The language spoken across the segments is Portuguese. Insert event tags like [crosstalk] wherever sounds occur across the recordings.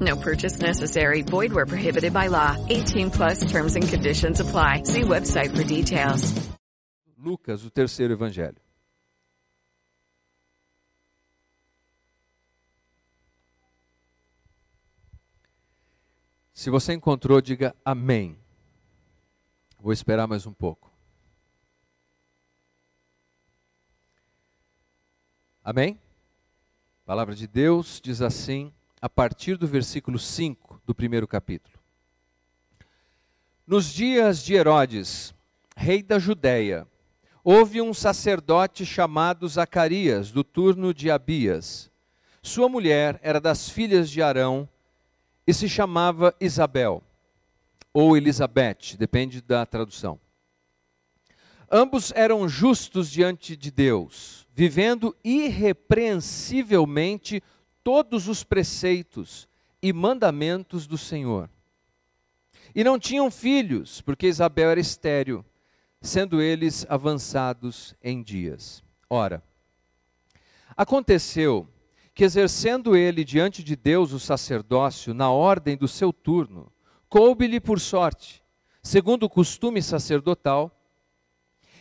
No purchase necessary. Void where prohibited by law. 18 plus terms and conditions apply. See website for details. Lucas, o terceiro evangelho. Se você encontrou, diga amém. Vou esperar mais um pouco. Amém? A palavra de Deus diz assim, a partir do versículo 5 do primeiro capítulo. Nos dias de Herodes, rei da Judéia, houve um sacerdote chamado Zacarias, do turno de Abias. Sua mulher era das filhas de Arão e se chamava Isabel, ou Elizabeth, depende da tradução. Ambos eram justos diante de Deus, vivendo irrepreensivelmente todos os preceitos e mandamentos do Senhor. E não tinham filhos, porque Isabel era estéril, sendo eles avançados em dias. Ora, aconteceu que, exercendo ele diante de Deus o sacerdócio na ordem do seu turno, coube-lhe por sorte, segundo o costume sacerdotal,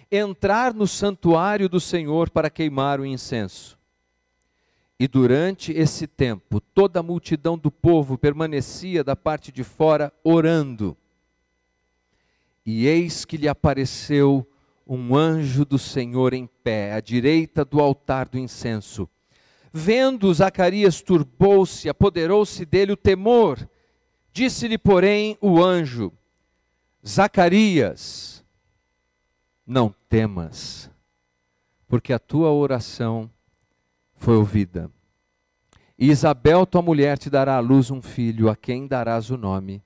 entrar no santuário do Senhor para queimar o incenso. E durante esse tempo, toda a multidão do povo permanecia da parte de fora orando. E eis que lhe apareceu um anjo do Senhor em pé, à direita do altar do incenso. Vendo Zacarias, turbou-se, apoderou-se dele o temor. Disse-lhe, porém, o anjo: Zacarias, não temas, porque a tua oração foi ouvida. E Isabel, tua mulher, te dará à luz um filho, a quem darás o nome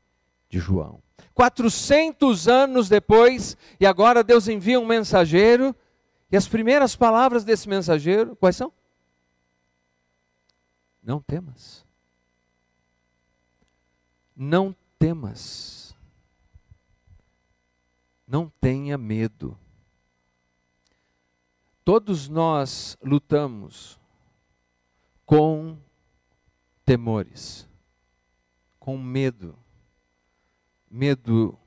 de João. 400 anos depois, e agora Deus envia um mensageiro, e as primeiras palavras desse mensageiro, quais são? Não temas. Não temas. Não tenha medo. Todos nós lutamos com temores, com medo. Medo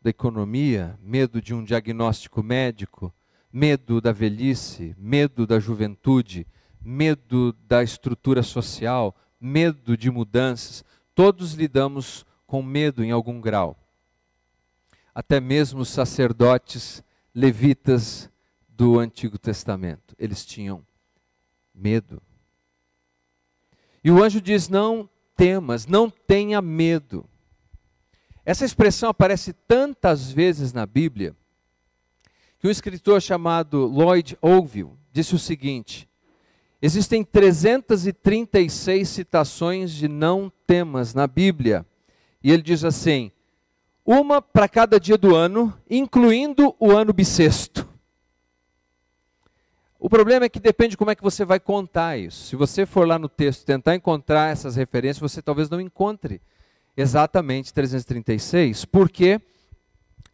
da economia, medo de um diagnóstico médico, medo da velhice, medo da juventude, medo da estrutura social, medo de mudanças, todos lidamos com medo em algum grau. Até mesmo os sacerdotes levitas do Antigo Testamento, eles tinham medo. E o anjo diz: Não temas, não tenha medo. Essa expressão aparece tantas vezes na Bíblia que um escritor chamado Lloyd Oldville disse o seguinte: Existem 336 citações de não temas na Bíblia. E ele diz assim: uma para cada dia do ano, incluindo o ano bissexto. O problema é que depende de como é que você vai contar isso. Se você for lá no texto tentar encontrar essas referências, você talvez não encontre exatamente 336, porque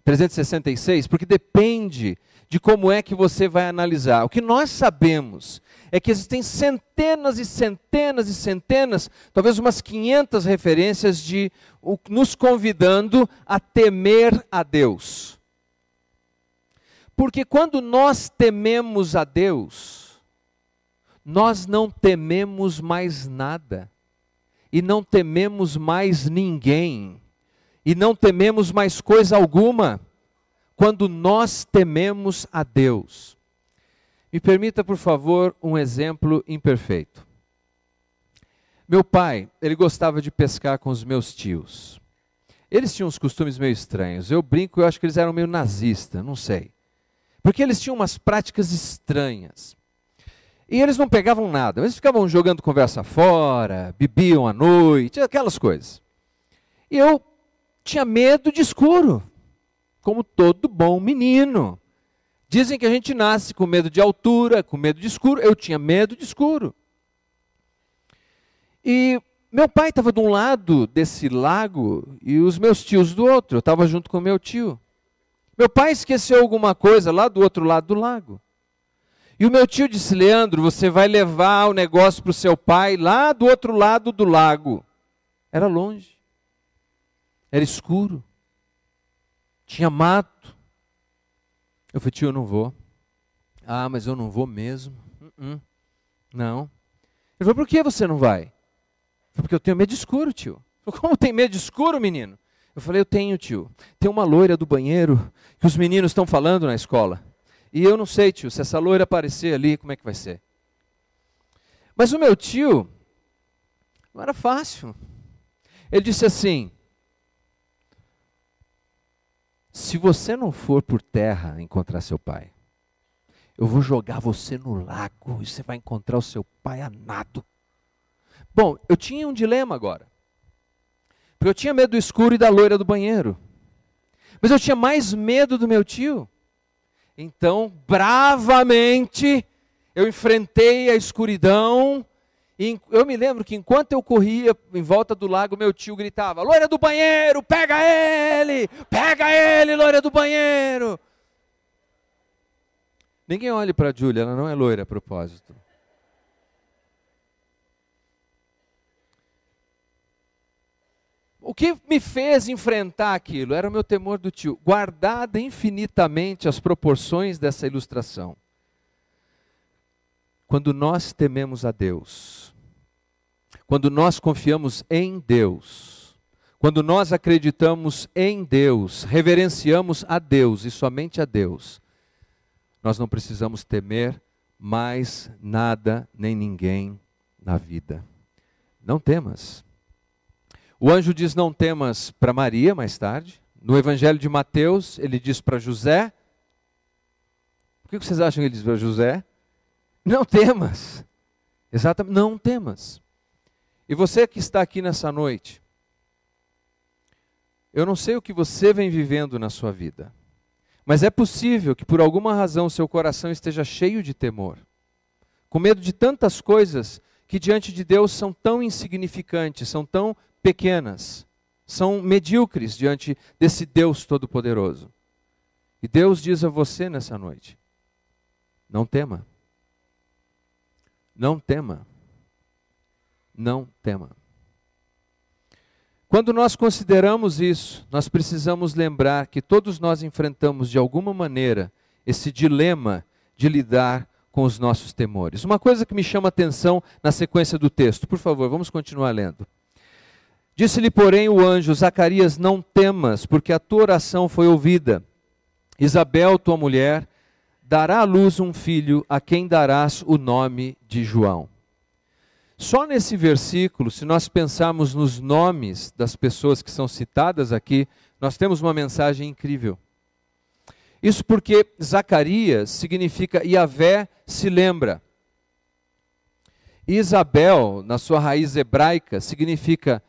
366, porque depende de como é que você vai analisar. O que nós sabemos é que existem centenas e centenas e centenas, talvez umas 500 referências de nos convidando a temer a Deus. Porque quando nós tememos a Deus, nós não tememos mais nada, e não tememos mais ninguém, e não tememos mais coisa alguma quando nós tememos a Deus. Me permita, por favor, um exemplo imperfeito. Meu pai, ele gostava de pescar com os meus tios. Eles tinham uns costumes meio estranhos. Eu brinco, eu acho que eles eram meio nazistas, não sei. Porque eles tinham umas práticas estranhas. E eles não pegavam nada, eles ficavam jogando conversa fora, bebiam à noite, aquelas coisas. E eu tinha medo de escuro como todo bom menino. Dizem que a gente nasce com medo de altura, com medo de escuro. Eu tinha medo de escuro. E meu pai estava de um lado desse lago e os meus tios do outro. Eu estava junto com meu tio. Meu pai esqueceu alguma coisa lá do outro lado do lago. E o meu tio disse: Leandro, você vai levar o negócio para o seu pai lá do outro lado do lago. Era longe, era escuro, tinha mato. Eu falei: tio, eu não vou. Ah, mas eu não vou mesmo. Uh -uh. Não. Ele falou: por que você não vai? Eu falei, porque eu tenho medo de escuro, tio. Falei, Como tem medo de escuro, menino? Eu falei: eu tenho, tio. Tem uma loira do banheiro que os meninos estão falando na escola. E eu não sei, tio, se essa loira aparecer ali, como é que vai ser? Mas o meu tio, não era fácil. Ele disse assim: se você não for por terra encontrar seu pai, eu vou jogar você no lago e você vai encontrar o seu pai a nado. Bom, eu tinha um dilema agora. Porque eu tinha medo do escuro e da loira do banheiro. Mas eu tinha mais medo do meu tio. Então, bravamente, eu enfrentei a escuridão. E eu me lembro que enquanto eu corria em volta do lago, meu tio gritava: Loira do banheiro, pega ele! Pega ele, loira do banheiro! Ninguém olhe para a Júlia, ela não é loira a propósito. O que me fez enfrentar aquilo era o meu temor do tio, guardada infinitamente as proporções dessa ilustração. Quando nós tememos a Deus, quando nós confiamos em Deus, quando nós acreditamos em Deus, reverenciamos a Deus e somente a Deus, nós não precisamos temer mais nada nem ninguém na vida. Não temas. O anjo diz: Não temas para Maria mais tarde. No Evangelho de Mateus, ele diz para José. O que vocês acham que ele diz para José? Não temas. Exatamente, não temas. E você que está aqui nessa noite, eu não sei o que você vem vivendo na sua vida, mas é possível que por alguma razão seu coração esteja cheio de temor, com medo de tantas coisas que diante de Deus são tão insignificantes, são tão pequenas, são medíocres diante desse Deus Todo-Poderoso. E Deus diz a você nessa noite: não tema. Não tema. Não tema. Quando nós consideramos isso, nós precisamos lembrar que todos nós enfrentamos de alguma maneira esse dilema de lidar com os nossos temores. Uma coisa que me chama atenção na sequência do texto, por favor, vamos continuar lendo. Disse-lhe, porém, o anjo: Zacarias, não temas, porque a tua oração foi ouvida. Isabel, tua mulher, dará à luz um filho, a quem darás o nome de João. Só nesse versículo, se nós pensarmos nos nomes das pessoas que são citadas aqui, nós temos uma mensagem incrível. Isso porque Zacarias significa Yahvé se lembra. Isabel, na sua raiz hebraica, significa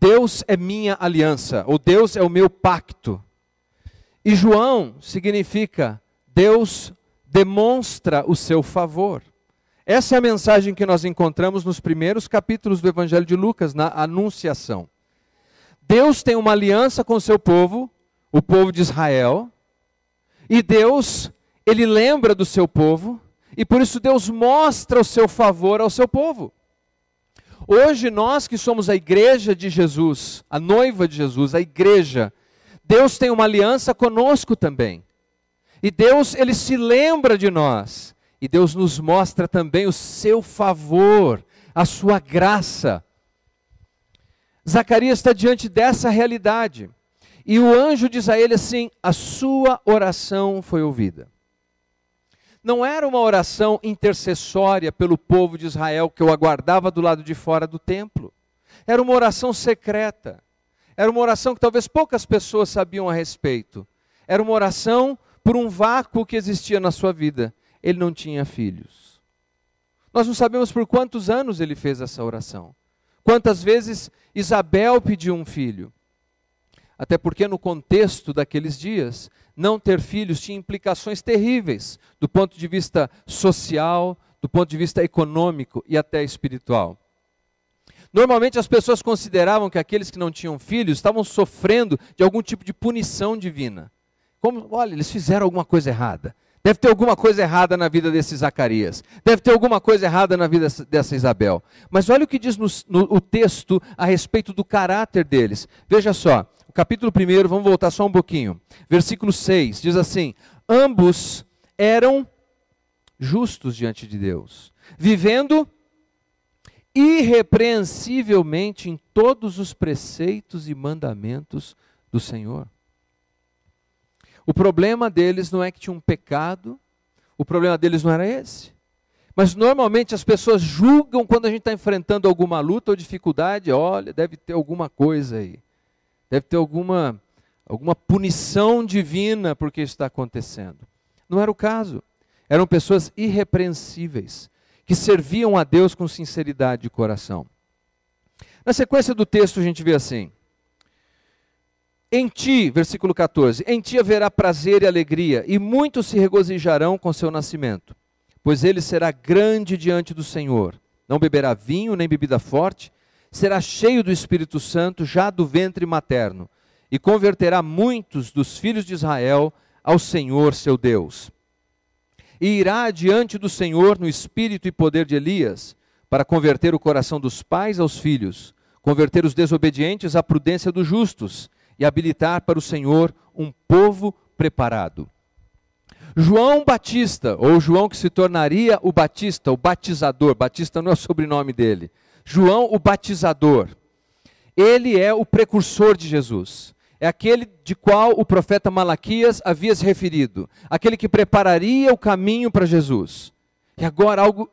Deus é minha aliança, ou Deus é o meu pacto. E João significa Deus demonstra o seu favor. Essa é a mensagem que nós encontramos nos primeiros capítulos do Evangelho de Lucas, na Anunciação. Deus tem uma aliança com o seu povo, o povo de Israel, e Deus, ele lembra do seu povo, e por isso Deus mostra o seu favor ao seu povo. Hoje, nós que somos a igreja de Jesus, a noiva de Jesus, a igreja, Deus tem uma aliança conosco também. E Deus, ele se lembra de nós. E Deus nos mostra também o seu favor, a sua graça. Zacarias está diante dessa realidade. E o anjo diz a ele assim: A sua oração foi ouvida não era uma oração intercessória pelo povo de Israel que eu aguardava do lado de fora do templo. Era uma oração secreta. Era uma oração que talvez poucas pessoas sabiam a respeito. Era uma oração por um vácuo que existia na sua vida. Ele não tinha filhos. Nós não sabemos por quantos anos ele fez essa oração. Quantas vezes Isabel pediu um filho. Até porque, no contexto daqueles dias, não ter filhos tinha implicações terríveis do ponto de vista social, do ponto de vista econômico e até espiritual. Normalmente as pessoas consideravam que aqueles que não tinham filhos estavam sofrendo de algum tipo de punição divina. Como, olha, eles fizeram alguma coisa errada. Deve ter alguma coisa errada na vida desse Zacarias. Deve ter alguma coisa errada na vida dessa Isabel. Mas olha o que diz no, no, o texto a respeito do caráter deles. Veja só, capítulo 1, vamos voltar só um pouquinho. Versículo 6 diz assim: Ambos eram justos diante de Deus, vivendo irrepreensivelmente em todos os preceitos e mandamentos do Senhor. O problema deles não é que tinha um pecado, o problema deles não era esse. Mas normalmente as pessoas julgam quando a gente está enfrentando alguma luta ou dificuldade, olha, deve ter alguma coisa aí. Deve ter alguma, alguma punição divina porque isso está acontecendo. Não era o caso. Eram pessoas irrepreensíveis, que serviam a Deus com sinceridade de coração. Na sequência do texto a gente vê assim: em ti, versículo 14, em ti haverá prazer e alegria, e muitos se regozijarão com seu nascimento, pois ele será grande diante do Senhor. Não beberá vinho nem bebida forte, será cheio do Espírito Santo já do ventre materno, e converterá muitos dos filhos de Israel ao Senhor seu Deus. E irá diante do Senhor no espírito e poder de Elias, para converter o coração dos pais aos filhos, converter os desobedientes à prudência dos justos e habilitar para o Senhor um povo preparado. João Batista, ou João que se tornaria o Batista, o batizador, Batista não é o sobrenome dele. João o batizador. Ele é o precursor de Jesus. É aquele de qual o profeta Malaquias havia se referido, aquele que prepararia o caminho para Jesus. E agora algo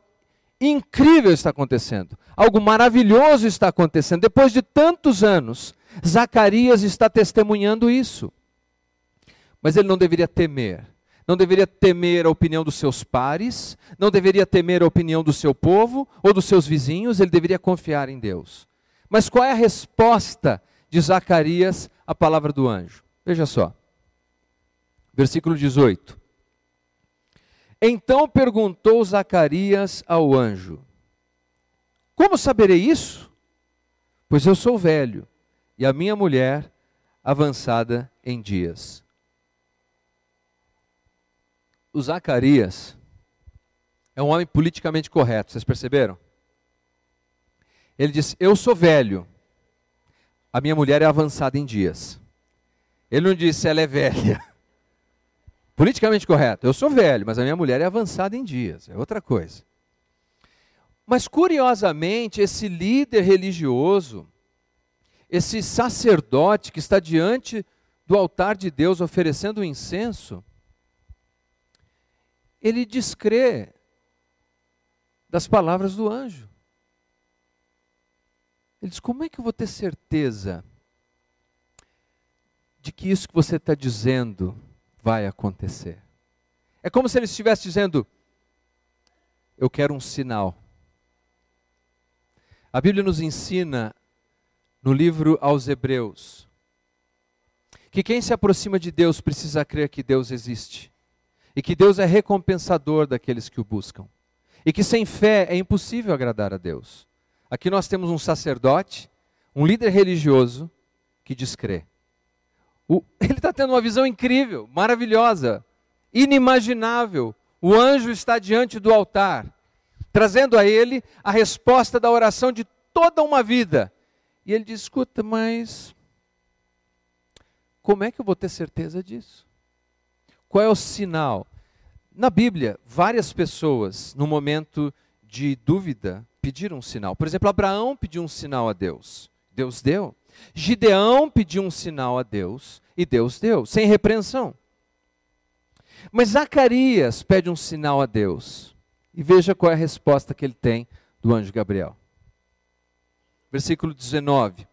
incrível está acontecendo, algo maravilhoso está acontecendo. Depois de tantos anos, Zacarias está testemunhando isso. Mas ele não deveria temer. Não deveria temer a opinião dos seus pares, não deveria temer a opinião do seu povo ou dos seus vizinhos, ele deveria confiar em Deus. Mas qual é a resposta de Zacarias à palavra do anjo? Veja só. Versículo 18. Então perguntou Zacarias ao anjo: Como saberei isso? Pois eu sou velho e a minha mulher avançada em dias. O Zacarias é um homem politicamente correto, vocês perceberam? Ele disse: Eu sou velho, a minha mulher é avançada em dias. Ele não disse ela é velha. [laughs] Politicamente correto, eu sou velho, mas a minha mulher é avançada em dias, é outra coisa. Mas curiosamente, esse líder religioso, esse sacerdote que está diante do altar de Deus oferecendo incenso, ele descrê das palavras do anjo. Ele diz: Como é que eu vou ter certeza de que isso que você está dizendo vai acontecer? É como se ele estivesse dizendo: Eu quero um sinal. A Bíblia nos ensina no livro aos Hebreus, que quem se aproxima de Deus precisa crer que Deus existe e que Deus é recompensador daqueles que o buscam e que sem fé é impossível agradar a Deus. Aqui nós temos um sacerdote, um líder religioso que crer. O, [laughs] ele está tendo uma visão incrível, maravilhosa, inimaginável. O anjo está diante do altar, trazendo a ele a resposta da oração de toda uma vida. E ele diz: escuta, mas como é que eu vou ter certeza disso? Qual é o sinal? Na Bíblia, várias pessoas, no momento de dúvida, pediram um sinal. Por exemplo, Abraão pediu um sinal a Deus. Deus deu. Gideão pediu um sinal a Deus e Deus deu, sem repreensão. Mas Zacarias pede um sinal a Deus. E veja qual é a resposta que ele tem do anjo Gabriel versículo 19.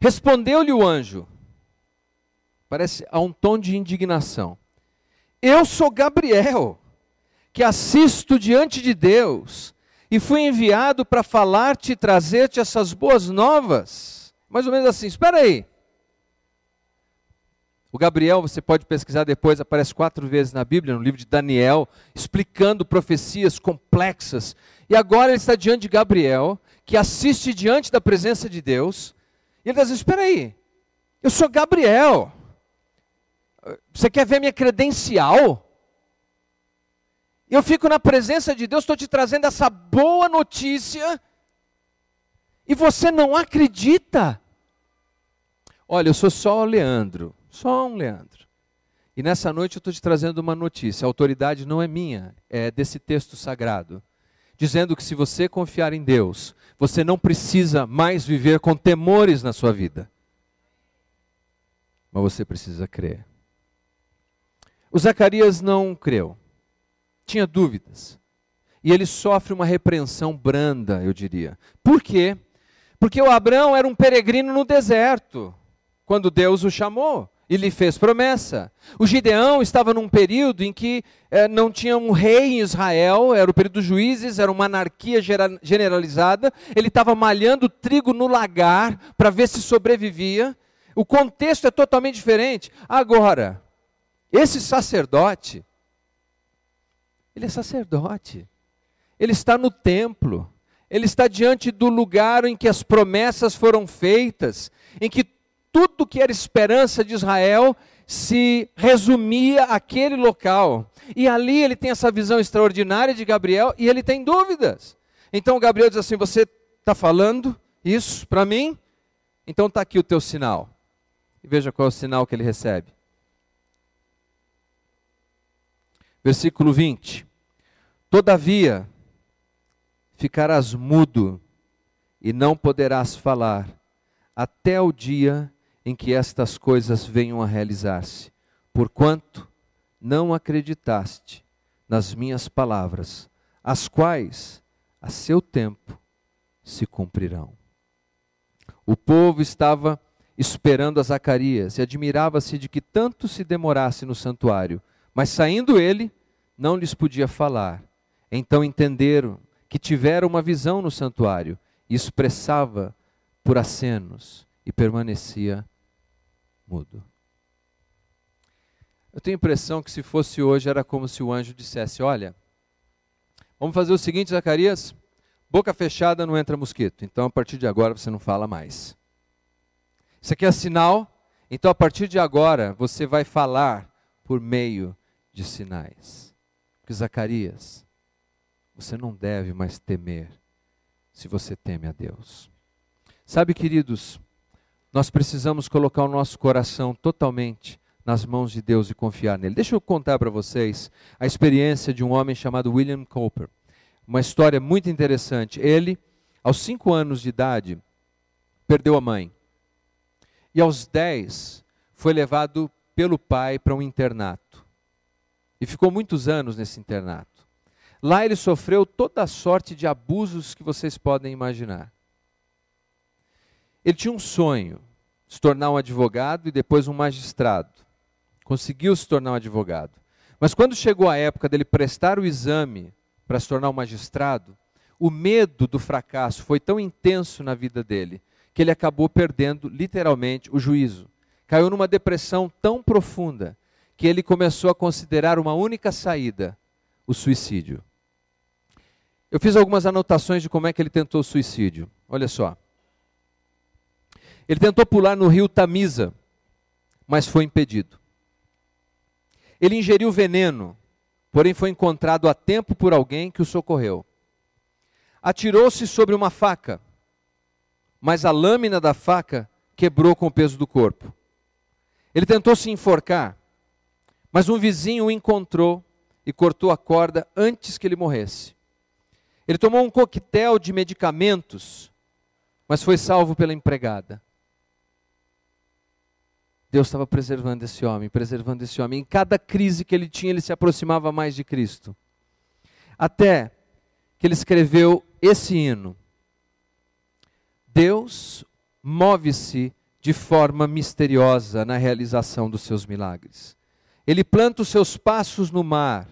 Respondeu-lhe o anjo, parece a um tom de indignação: Eu sou Gabriel, que assisto diante de Deus, e fui enviado para falar-te e trazer-te essas boas novas. Mais ou menos assim, espera aí. O Gabriel, você pode pesquisar depois, aparece quatro vezes na Bíblia, no livro de Daniel, explicando profecias complexas. E agora ele está diante de Gabriel, que assiste diante da presença de Deus. E ele diz: Espera aí, eu sou Gabriel. Você quer ver minha credencial? Eu fico na presença de Deus, estou te trazendo essa boa notícia, e você não acredita. Olha, eu sou só o Leandro, só um Leandro. E nessa noite eu estou te trazendo uma notícia. A autoridade não é minha, é desse texto sagrado. Dizendo que se você confiar em Deus, você não precisa mais viver com temores na sua vida. Mas você precisa crer. O Zacarias não creu tinha dúvidas. E ele sofre uma repreensão branda, eu diria. Por quê? Porque o Abraão era um peregrino no deserto, quando Deus o chamou e lhe fez promessa. O Gideão estava num período em que eh, não tinha um rei em Israel, era o período dos juízes, era uma anarquia generalizada. Ele estava malhando trigo no lagar para ver se sobrevivia. O contexto é totalmente diferente. Agora, esse sacerdote, ele é sacerdote. Ele está no templo. Ele está diante do lugar em que as promessas foram feitas, em que tudo que era esperança de Israel se resumia àquele local. E ali ele tem essa visão extraordinária de Gabriel e ele tem dúvidas. Então Gabriel diz assim: Você está falando isso para mim? Então está aqui o teu sinal. E veja qual é o sinal que ele recebe. Versículo 20: Todavia, ficarás mudo e não poderás falar, até o dia em que estas coisas venham a realizar-se, porquanto não acreditaste nas minhas palavras, as quais, a seu tempo, se cumprirão. O povo estava esperando a Zacarias e admirava-se de que tanto se demorasse no santuário. Mas saindo ele, não lhes podia falar. Então entenderam que tiveram uma visão no santuário e expressava por acenos e permanecia mudo. Eu tenho a impressão que se fosse hoje era como se o anjo dissesse: Olha, vamos fazer o seguinte, Zacarias, boca fechada não entra mosquito, então a partir de agora você não fala mais. Isso aqui é sinal, então a partir de agora você vai falar por meio de sinais. Porque Zacarias, você não deve mais temer se você teme a Deus. Sabe, queridos, nós precisamos colocar o nosso coração totalmente nas mãos de Deus e confiar nele. Deixa eu contar para vocês a experiência de um homem chamado William Cooper. Uma história muito interessante. Ele, aos cinco anos de idade, perdeu a mãe. E aos dez, foi levado pelo pai para um internato. E ficou muitos anos nesse internato. Lá ele sofreu toda a sorte de abusos que vocês podem imaginar. Ele tinha um sonho, se tornar um advogado e depois um magistrado. Conseguiu se tornar um advogado. Mas quando chegou a época dele prestar o exame para se tornar um magistrado, o medo do fracasso foi tão intenso na vida dele que ele acabou perdendo literalmente o juízo. Caiu numa depressão tão profunda que ele começou a considerar uma única saída: o suicídio. Eu fiz algumas anotações de como é que ele tentou o suicídio. Olha só. Ele tentou pular no rio Tamisa, mas foi impedido. Ele ingeriu veneno, porém foi encontrado a tempo por alguém que o socorreu. Atirou-se sobre uma faca, mas a lâmina da faca quebrou com o peso do corpo. Ele tentou se enforcar, mas um vizinho o encontrou e cortou a corda antes que ele morresse. Ele tomou um coquetel de medicamentos, mas foi salvo pela empregada. Deus estava preservando esse homem, preservando esse homem. Em cada crise que ele tinha, ele se aproximava mais de Cristo. Até que ele escreveu esse hino. Deus move-se de forma misteriosa na realização dos seus milagres. Ele planta os seus passos no mar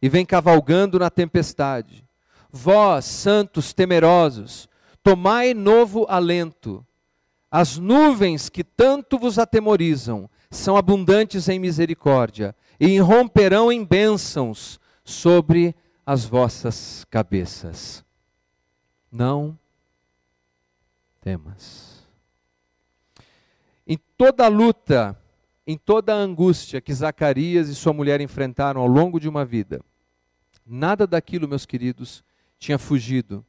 e vem cavalgando na tempestade. Vós, santos temerosos, tomai novo alento. As nuvens que tanto vos atemorizam são abundantes em misericórdia e irromperão em bênçãos sobre as vossas cabeças. Não temas. Em toda luta, em toda a angústia que Zacarias e sua mulher enfrentaram ao longo de uma vida, nada daquilo, meus queridos, tinha fugido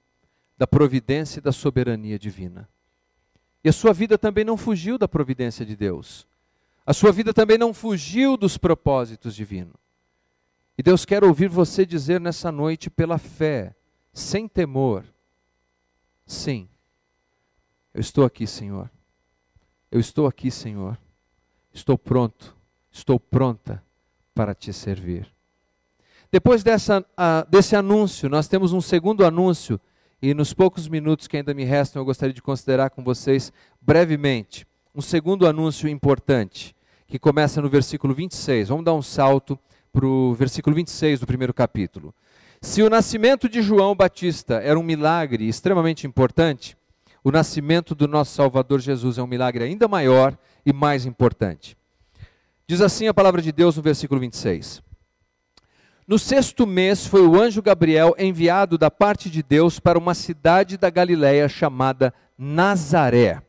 da providência e da soberania divina. E a sua vida também não fugiu da providência de Deus. A sua vida também não fugiu dos propósitos divinos. E Deus quer ouvir você dizer nessa noite, pela fé, sem temor: Sim, eu estou aqui, Senhor. Eu estou aqui, Senhor. Estou pronto, estou pronta para te servir. Depois dessa, uh, desse anúncio, nós temos um segundo anúncio, e nos poucos minutos que ainda me restam, eu gostaria de considerar com vocês brevemente um segundo anúncio importante, que começa no versículo 26. Vamos dar um salto para o versículo 26 do primeiro capítulo. Se o nascimento de João Batista era um milagre extremamente importante, o nascimento do nosso Salvador Jesus é um milagre ainda maior e mais importante. Diz assim a palavra de Deus no versículo 26. No sexto mês foi o anjo Gabriel enviado da parte de Deus para uma cidade da Galiléia chamada Nazaré.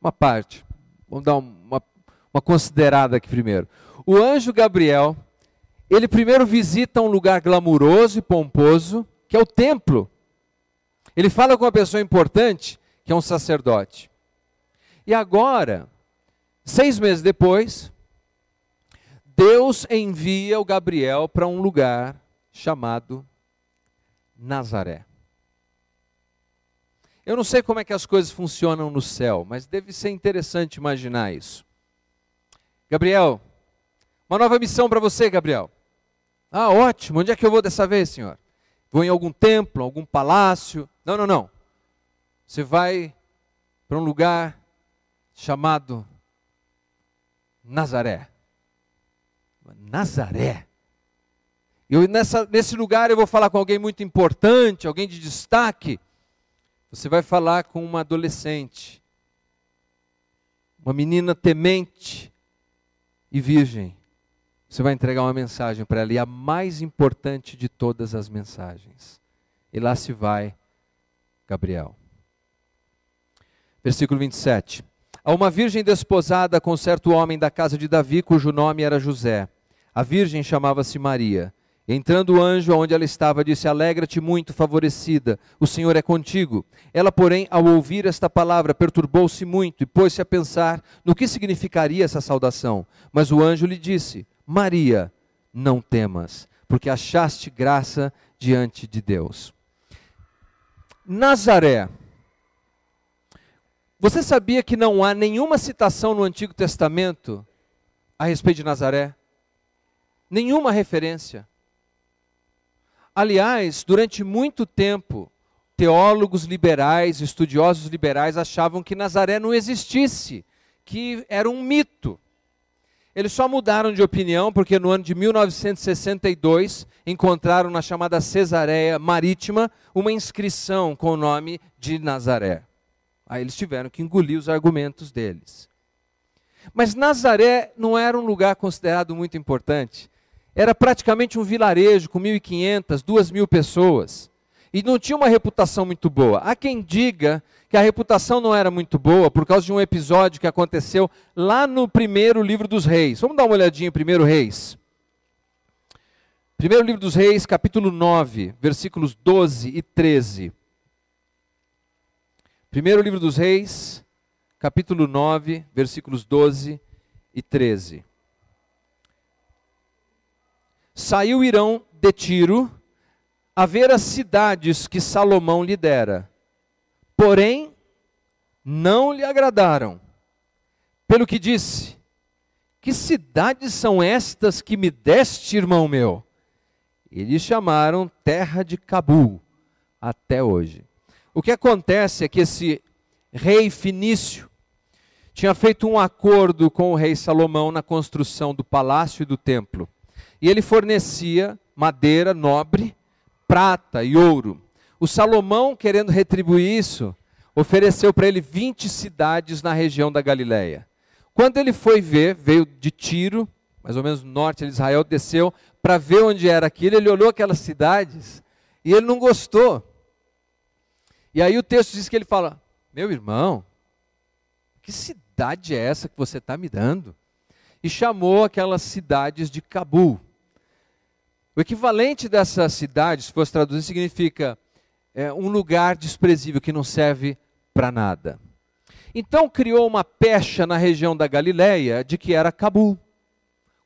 Uma parte, vamos dar uma, uma considerada aqui primeiro. O anjo Gabriel, ele primeiro visita um lugar glamuroso e pomposo, que é o templo. Ele fala com uma pessoa importante, que é um sacerdote. E agora, seis meses depois, Deus envia o Gabriel para um lugar chamado Nazaré. Eu não sei como é que as coisas funcionam no céu, mas deve ser interessante imaginar isso. Gabriel, uma nova missão para você, Gabriel. Ah, ótimo. Onde é que eu vou dessa vez, senhor? Vou em algum templo, algum palácio? Não, não, não. Você vai para um lugar chamado Nazaré. Nazaré. Nessa, nesse lugar eu vou falar com alguém muito importante, alguém de destaque. Você vai falar com uma adolescente, uma menina temente e virgem. Você vai entregar uma mensagem para ela, e a mais importante de todas as mensagens. E lá se vai Gabriel. Versículo 27 a uma virgem desposada com certo homem da casa de Davi, cujo nome era José. A virgem chamava-se Maria. Entrando o anjo aonde ela estava, disse: Alegra-te muito, favorecida, o Senhor é contigo. Ela, porém, ao ouvir esta palavra, perturbou-se muito e pôs-se a pensar no que significaria essa saudação. Mas o anjo lhe disse: Maria, não temas, porque achaste graça diante de Deus. Nazaré você sabia que não há nenhuma citação no Antigo Testamento a respeito de Nazaré? Nenhuma referência. Aliás, durante muito tempo, teólogos liberais, estudiosos liberais achavam que Nazaré não existisse, que era um mito. Eles só mudaram de opinião porque no ano de 1962 encontraram na chamada Cesareia Marítima uma inscrição com o nome de Nazaré. Aí eles tiveram que engolir os argumentos deles. Mas Nazaré não era um lugar considerado muito importante. Era praticamente um vilarejo com 1.500, 2.000 pessoas. E não tinha uma reputação muito boa. Há quem diga que a reputação não era muito boa por causa de um episódio que aconteceu lá no primeiro livro dos reis. Vamos dar uma olhadinha em primeiro reis. Primeiro livro dos reis, capítulo 9, versículos 12 e 13. Primeiro livro dos Reis, capítulo 9, versículos 12 e 13. Saiu Irão de Tiro a ver as cidades que Salomão lhe dera, porém não lhe agradaram. Pelo que disse: Que cidades são estas que me deste, irmão meu? Eles chamaram terra de Cabul até hoje. O que acontece é que esse rei Finício tinha feito um acordo com o rei Salomão na construção do palácio e do templo. E ele fornecia madeira nobre, prata e ouro. O Salomão, querendo retribuir isso, ofereceu para ele 20 cidades na região da Galileia. Quando ele foi ver, veio de Tiro, mais ou menos no norte de Israel, desceu para ver onde era aquilo, ele olhou aquelas cidades e ele não gostou. E aí o texto diz que ele fala: Meu irmão, que cidade é essa que você está me dando? E chamou aquelas cidades de Cabul. O equivalente dessa cidade, se fosse traduzir, significa é, um lugar desprezível que não serve para nada. Então criou uma pecha na região da Galileia de que era Cabul.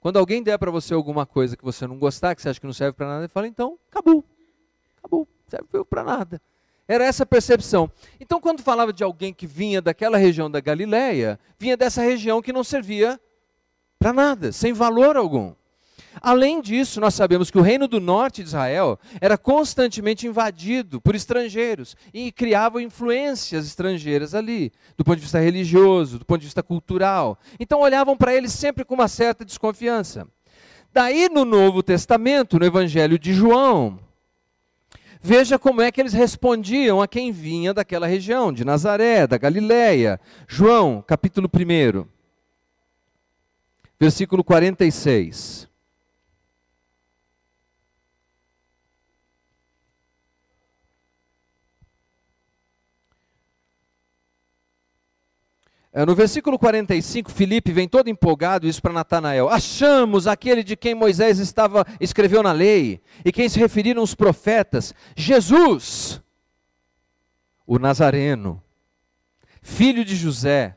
Quando alguém der para você alguma coisa que você não gostar, que você acha que não serve para nada, ele fala, então, Cabul. Cabul, serve para nada. Era essa a percepção. Então, quando falava de alguém que vinha daquela região da Galileia, vinha dessa região que não servia para nada, sem valor algum. Além disso, nós sabemos que o reino do norte de Israel era constantemente invadido por estrangeiros e criavam influências estrangeiras ali, do ponto de vista religioso, do ponto de vista cultural. Então olhavam para eles sempre com uma certa desconfiança. Daí no Novo Testamento, no Evangelho de João, veja como é que eles respondiam a quem vinha daquela região, de Nazaré, da Galiléia. João, capítulo 1, versículo 46. No versículo 45, Filipe vem todo empolgado isso para Natanael. Achamos aquele de quem Moisés estava escreveu na lei e quem se referiram os profetas, Jesus, o Nazareno, filho de José.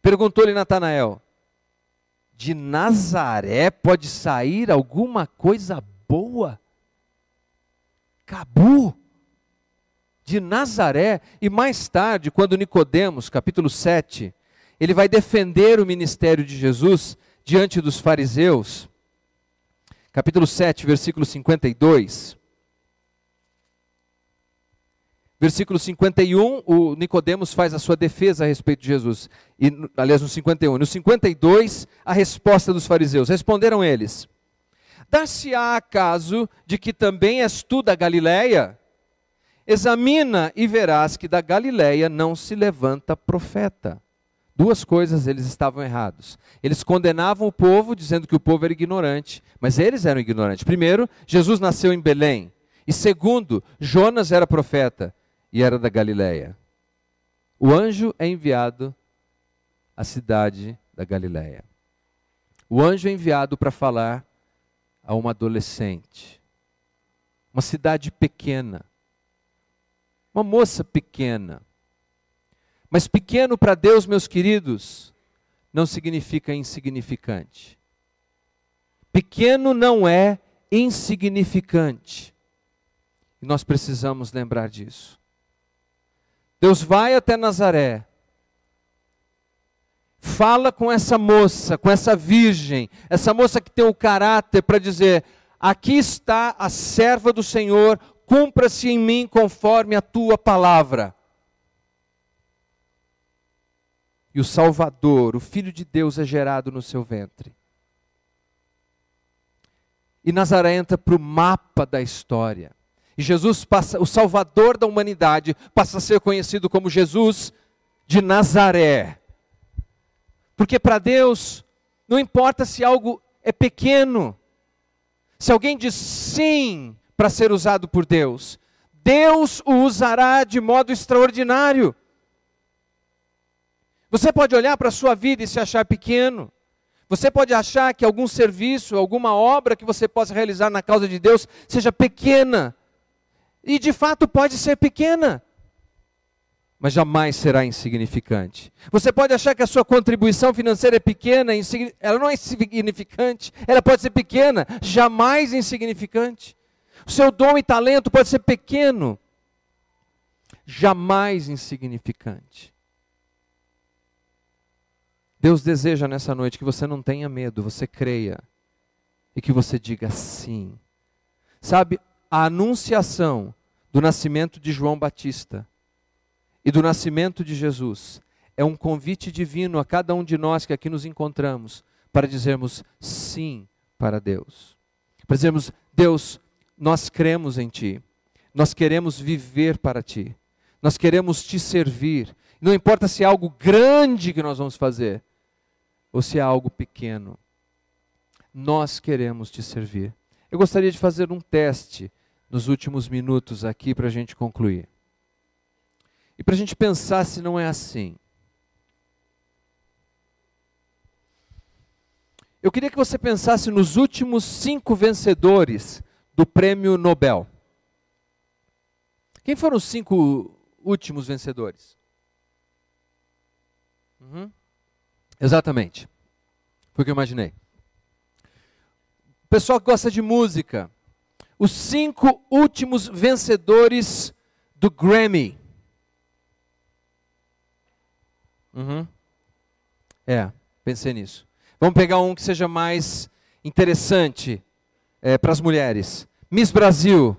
Perguntou-lhe Natanael: De Nazaré pode sair alguma coisa boa? Cabu de Nazaré, e mais tarde, quando Nicodemos, capítulo 7, ele vai defender o ministério de Jesus diante dos fariseus. Capítulo 7, versículo 52. Versículo 51, o Nicodemos faz a sua defesa a respeito de Jesus. E, aliás, no 51. No 52, a resposta dos fariseus. Responderam eles: Dar-se-á acaso de que também és tu da Galileia? Examina e verás que da Galileia não se levanta profeta. Duas coisas eles estavam errados. Eles condenavam o povo, dizendo que o povo era ignorante, mas eles eram ignorantes. Primeiro, Jesus nasceu em Belém. E segundo, Jonas era profeta e era da Galileia. O anjo é enviado à cidade da Galileia. O anjo é enviado para falar a uma adolescente. Uma cidade pequena uma moça pequena. Mas pequeno para Deus, meus queridos, não significa insignificante. Pequeno não é insignificante. E nós precisamos lembrar disso. Deus vai até Nazaré, fala com essa moça, com essa virgem, essa moça que tem o caráter para dizer: aqui está a serva do Senhor, cumpra-se em mim conforme a tua palavra. E o Salvador, o Filho de Deus, é gerado no seu ventre. E Nazaré entra para o mapa da história. E Jesus passa, o Salvador da humanidade, passa a ser conhecido como Jesus de Nazaré. Porque para Deus, não importa se algo é pequeno, se alguém diz sim para ser usado por Deus. Deus o usará de modo extraordinário. Você pode olhar para a sua vida e se achar pequeno. Você pode achar que algum serviço, alguma obra que você possa realizar na causa de Deus seja pequena. E de fato pode ser pequena. Mas jamais será insignificante. Você pode achar que a sua contribuição financeira é pequena, ela não é insignificante, ela pode ser pequena, jamais insignificante. Seu dom e talento pode ser pequeno, jamais insignificante. Deus deseja nessa noite que você não tenha medo, você creia e que você diga sim. Sabe, a anunciação do nascimento de João Batista e do nascimento de Jesus é um convite divino a cada um de nós que aqui nos encontramos para dizermos sim para Deus. Para dizermos, Deus, nós cremos em Ti, nós queremos viver para Ti, nós queremos Te servir. Não importa se é algo grande que nós vamos fazer, ou se é algo pequeno. Nós queremos te servir. Eu gostaria de fazer um teste nos últimos minutos aqui para a gente concluir. E para a gente pensar se não é assim. Eu queria que você pensasse nos últimos cinco vencedores do prêmio Nobel. Quem foram os cinco últimos vencedores? Uhum. Exatamente. Foi o que eu imaginei. O pessoal que gosta de música. Os cinco últimos vencedores do Grammy. Uhum. É, pensei nisso. Vamos pegar um que seja mais interessante é, para as mulheres. Miss Brasil.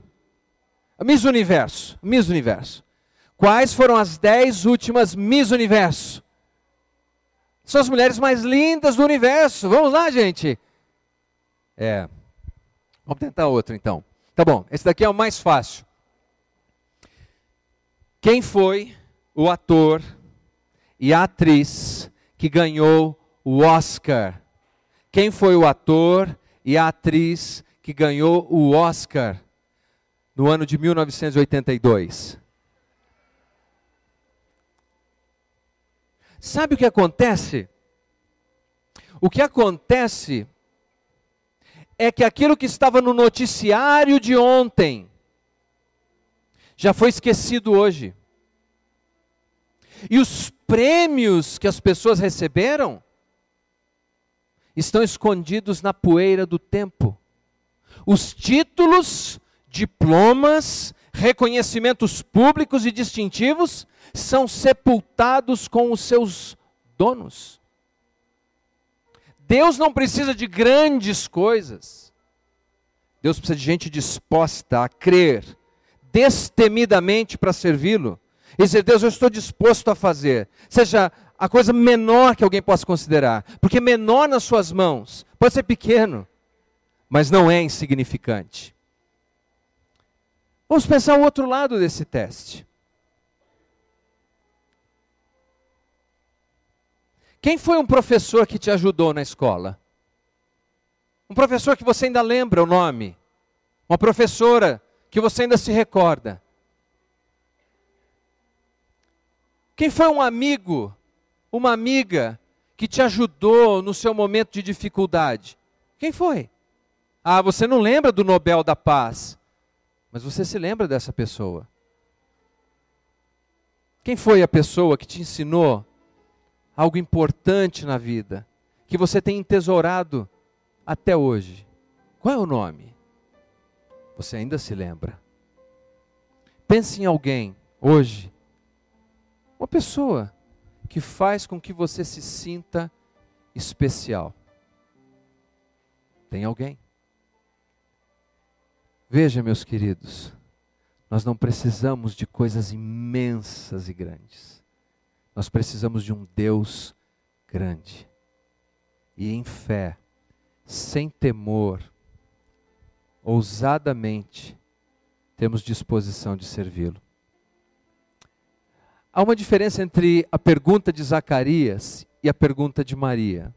Miss Universo. Miss Universo. Quais foram as dez últimas Miss Universo? São as mulheres mais lindas do universo. Vamos lá, gente. É. Vamos tentar outro então. Tá bom, esse daqui é o mais fácil. Quem foi o ator e a atriz que ganhou o Oscar? Quem foi o ator e a atriz que ganhou o Oscar no ano de 1982? Sabe o que acontece? O que acontece é que aquilo que estava no noticiário de ontem já foi esquecido hoje. E os prêmios que as pessoas receberam estão escondidos na poeira do tempo. Os títulos, diplomas, reconhecimentos públicos e distintivos são sepultados com os seus donos. Deus não precisa de grandes coisas. Deus precisa de gente disposta a crer destemidamente para servi-lo. E dizer, Deus, eu estou disposto a fazer. Seja a coisa menor que alguém possa considerar. Porque menor nas suas mãos, pode ser pequeno, mas não é insignificante. Vamos pensar o outro lado desse teste. Quem foi um professor que te ajudou na escola? Um professor que você ainda lembra o nome? Uma professora que você ainda se recorda? Quem foi um amigo, uma amiga que te ajudou no seu momento de dificuldade? Quem foi? Ah, você não lembra do Nobel da Paz, mas você se lembra dessa pessoa. Quem foi a pessoa que te ensinou algo importante na vida, que você tem entesourado até hoje. Qual é o nome? Você ainda se lembra? Pense em alguém hoje, uma pessoa que faz com que você se sinta especial. Tem alguém? Veja, meus queridos, nós não precisamos de coisas imensas e grandes. Nós precisamos de um Deus grande. E em fé, sem temor, ousadamente, temos disposição de servi-lo. Há uma diferença entre a pergunta de Zacarias e a pergunta de Maria.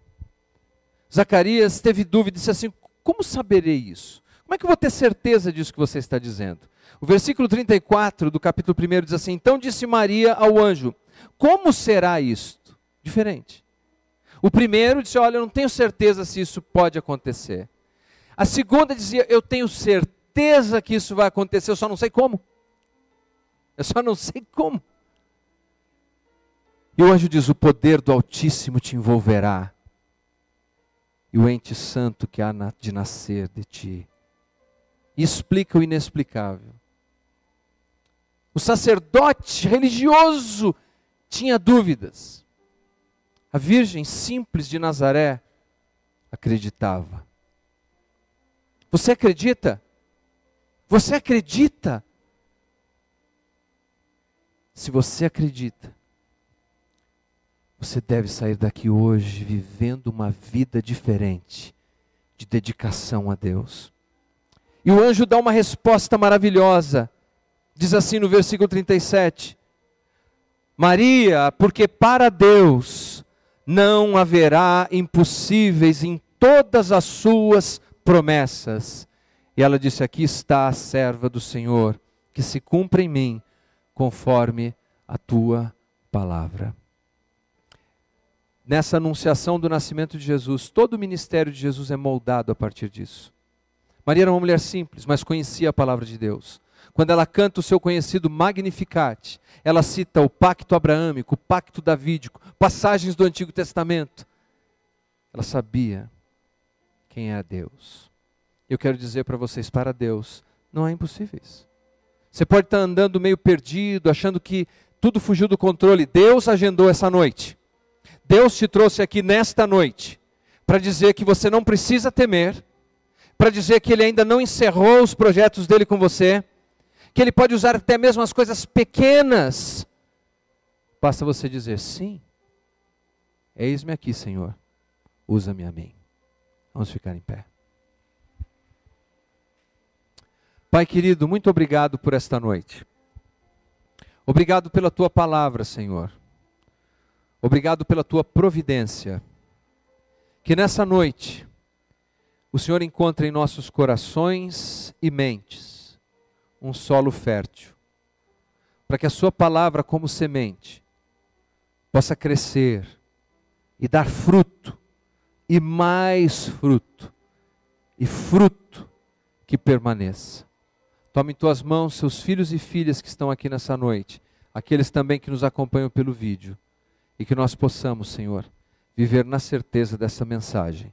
Zacarias teve dúvida e disse assim: Como saberei isso? Como é que eu vou ter certeza disso que você está dizendo? O versículo 34 do capítulo 1 diz assim: Então disse Maria ao anjo: como será isto? Diferente. O primeiro disse: Olha, eu não tenho certeza se isso pode acontecer. A segunda dizia: Eu tenho certeza que isso vai acontecer, eu só não sei como. Eu só não sei como. E o anjo diz: O poder do Altíssimo te envolverá, e o ente santo que há de nascer de ti. E explica o inexplicável. O sacerdote religioso tinha dúvidas. A Virgem simples de Nazaré acreditava. Você acredita? Você acredita? Se você acredita, você deve sair daqui hoje vivendo uma vida diferente, de dedicação a Deus. E o anjo dá uma resposta maravilhosa. Diz assim no versículo 37: Maria, porque para Deus não haverá impossíveis em todas as suas promessas. E ela disse: Aqui está a serva do Senhor, que se cumpra em mim conforme a tua palavra. Nessa anunciação do nascimento de Jesus, todo o ministério de Jesus é moldado a partir disso. Maria era uma mulher simples, mas conhecia a palavra de Deus. Quando ela canta o seu conhecido Magnificat, ela cita o pacto abraâmico, o pacto davídico, passagens do Antigo Testamento. Ela sabia quem é Deus. Eu quero dizer para vocês, para Deus, não há impossíveis. Você pode estar andando meio perdido, achando que tudo fugiu do controle. Deus agendou essa noite. Deus te trouxe aqui nesta noite para dizer que você não precisa temer, para dizer que Ele ainda não encerrou os projetos dele com você, que Ele pode usar até mesmo as coisas pequenas. Basta você dizer: sim, eis-me aqui, Senhor, usa-me a mim. Vamos ficar em pé. Pai querido, muito obrigado por esta noite. Obrigado pela tua palavra, Senhor. Obrigado pela tua providência. Que nessa noite o Senhor encontre em nossos corações e mentes um solo fértil, para que a Sua palavra, como semente, possa crescer e dar fruto, e mais fruto, e fruto que permaneça. Tome em tuas mãos seus filhos e filhas que estão aqui nessa noite, aqueles também que nos acompanham pelo vídeo, e que nós possamos, Senhor, viver na certeza dessa mensagem.